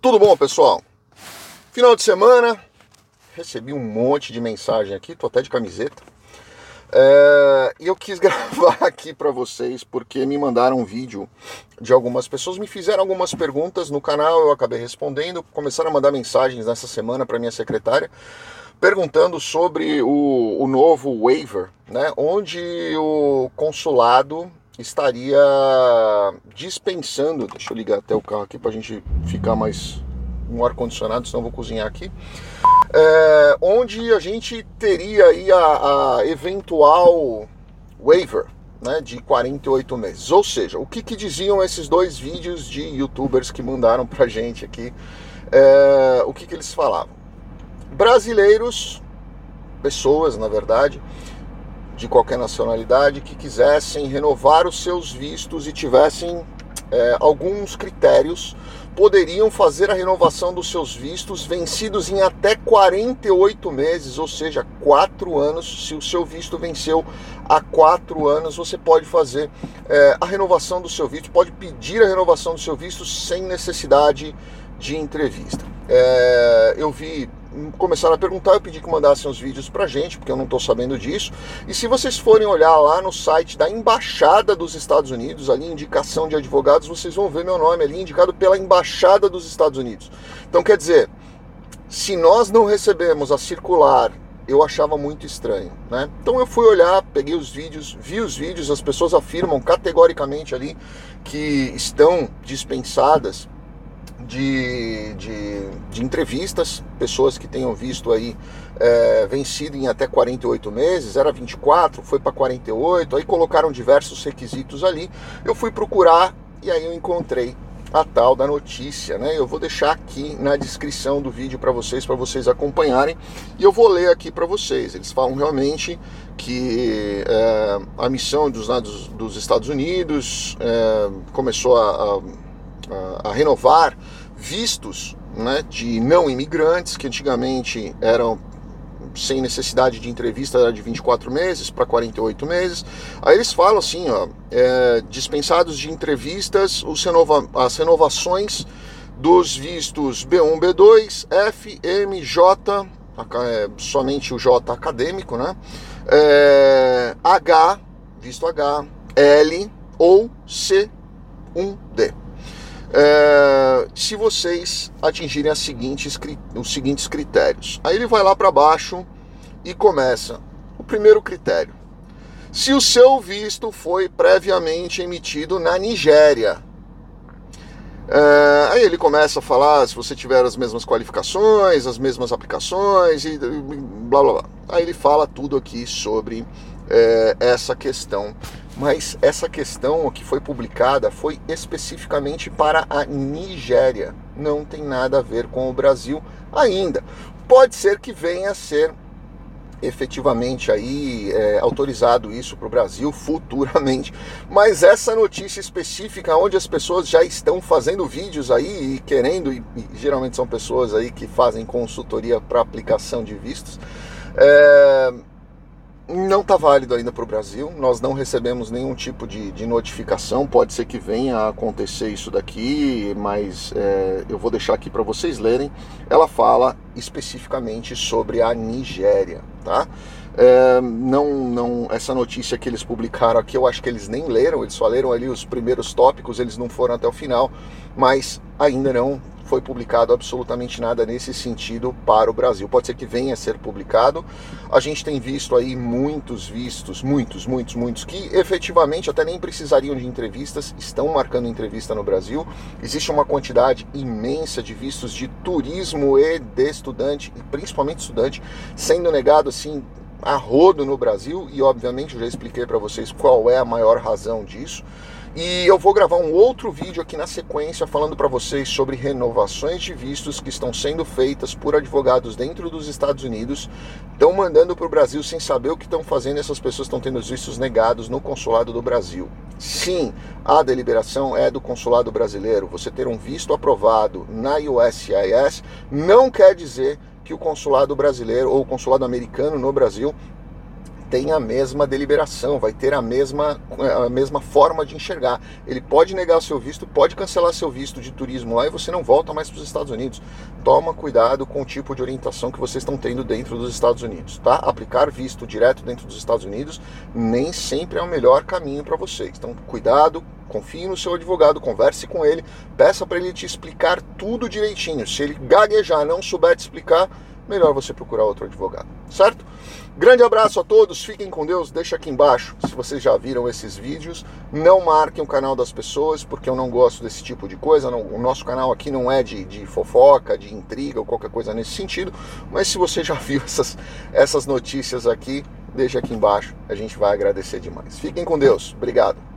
Tudo bom, pessoal? Final de semana, recebi um monte de mensagem aqui, tô até de camiseta. É, e eu quis gravar aqui para vocês porque me mandaram um vídeo de algumas pessoas, me fizeram algumas perguntas no canal, eu acabei respondendo, começaram a mandar mensagens nessa semana para minha secretária perguntando sobre o, o novo waiver, né, onde o consulado estaria dispensando, deixa eu ligar até o carro aqui para a gente ficar mais um ar-condicionado, senão eu vou cozinhar aqui, é, onde a gente teria aí a, a eventual waiver né, de 48 meses. Ou seja, o que, que diziam esses dois vídeos de youtubers que mandaram pra gente aqui, é, o que, que eles falavam? Brasileiros, pessoas na verdade, de qualquer nacionalidade que quisessem renovar os seus vistos e tivessem é, alguns critérios, poderiam fazer a renovação dos seus vistos vencidos em até 48 meses, ou seja, 4 anos. Se o seu visto venceu há 4 anos, você pode fazer é, a renovação do seu visto, pode pedir a renovação do seu visto sem necessidade de entrevista. É, eu vi começaram a perguntar, eu pedi que mandassem os vídeos pra gente, porque eu não estou sabendo disso. E se vocês forem olhar lá no site da Embaixada dos Estados Unidos, ali indicação de advogados, vocês vão ver meu nome ali indicado pela Embaixada dos Estados Unidos. Então quer dizer, se nós não recebemos a circular, eu achava muito estranho, né? Então eu fui olhar, peguei os vídeos, vi os vídeos, as pessoas afirmam categoricamente ali que estão dispensadas de, de, de, entrevistas, pessoas que tenham visto aí é, vencido em até 48 meses, era 24, foi para 48, aí colocaram diversos requisitos ali. Eu fui procurar e aí eu encontrei a tal da notícia, né? Eu vou deixar aqui na descrição do vídeo para vocês, para vocês acompanharem, e eu vou ler aqui para vocês. Eles falam realmente que é, a missão dos, dos, dos Estados Unidos é, começou a, a, a renovar vistos né, de não imigrantes, que antigamente eram sem necessidade de entrevista, era de 24 meses para 48 meses. Aí eles falam assim, ó, é, dispensados de entrevistas, os renova as renovações dos vistos B1, B2, F, M, J, é, somente o J acadêmico, né? É, H, visto H, L ou C1D é, se vocês atingirem seguintes, os seguintes critérios. Aí ele vai lá para baixo e começa. O primeiro critério: se o seu visto foi previamente emitido na Nigéria. É, aí ele começa a falar se você tiver as mesmas qualificações, as mesmas aplicações e blá blá blá. Aí ele fala tudo aqui sobre é, essa questão mas essa questão que foi publicada foi especificamente para a Nigéria, não tem nada a ver com o Brasil ainda. Pode ser que venha a ser efetivamente aí é, autorizado isso para o Brasil futuramente. Mas essa notícia específica, onde as pessoas já estão fazendo vídeos aí e querendo, e, e geralmente são pessoas aí que fazem consultoria para aplicação de vistos, é, não está válido ainda para o Brasil. Nós não recebemos nenhum tipo de, de, notificação. Pode ser que venha a acontecer isso daqui, mas é, eu vou deixar aqui para vocês lerem. Ela fala especificamente sobre a Nigéria, tá? É, não, não, essa notícia que eles publicaram aqui, eu acho que eles nem leram. Eles só leram ali os primeiros tópicos. Eles não foram até o final, mas ainda não foi publicado absolutamente nada nesse sentido para o Brasil. Pode ser que venha a ser publicado. A gente tem visto aí muitos vistos, muitos, muitos, muitos, que efetivamente até nem precisariam de entrevistas, estão marcando entrevista no Brasil. Existe uma quantidade imensa de vistos de turismo e de estudante, e principalmente estudante, sendo negado assim a rodo no Brasil, e obviamente eu já expliquei para vocês qual é a maior razão disso. E eu vou gravar um outro vídeo aqui na sequência falando para vocês sobre renovações de vistos que estão sendo feitas por advogados dentro dos Estados Unidos, estão mandando para o Brasil sem saber o que estão fazendo. Essas pessoas estão tendo os vistos negados no consulado do Brasil. Sim, a deliberação é do consulado brasileiro. Você ter um visto aprovado na USCIS não quer dizer que o consulado brasileiro ou o consulado americano no Brasil tem a mesma deliberação, vai ter a mesma, a mesma forma de enxergar. Ele pode negar seu visto, pode cancelar seu visto de turismo lá e você não volta mais para os Estados Unidos. Toma cuidado com o tipo de orientação que vocês estão tendo dentro dos Estados Unidos, tá? Aplicar visto direto dentro dos Estados Unidos nem sempre é o melhor caminho para vocês. Então, cuidado, confie no seu advogado, converse com ele, peça para ele te explicar tudo direitinho. Se ele gaguejar, não souber te explicar, melhor você procurar outro advogado, certo? Grande abraço a todos, fiquem com Deus. Deixa aqui embaixo se vocês já viram esses vídeos. Não marquem o canal das pessoas, porque eu não gosto desse tipo de coisa. Não, o nosso canal aqui não é de, de, fofoca, de intriga ou qualquer coisa nesse sentido. Mas se você já viu essas, essas notícias aqui, deixa aqui embaixo. A gente vai agradecer demais. Fiquem com Deus. Obrigado.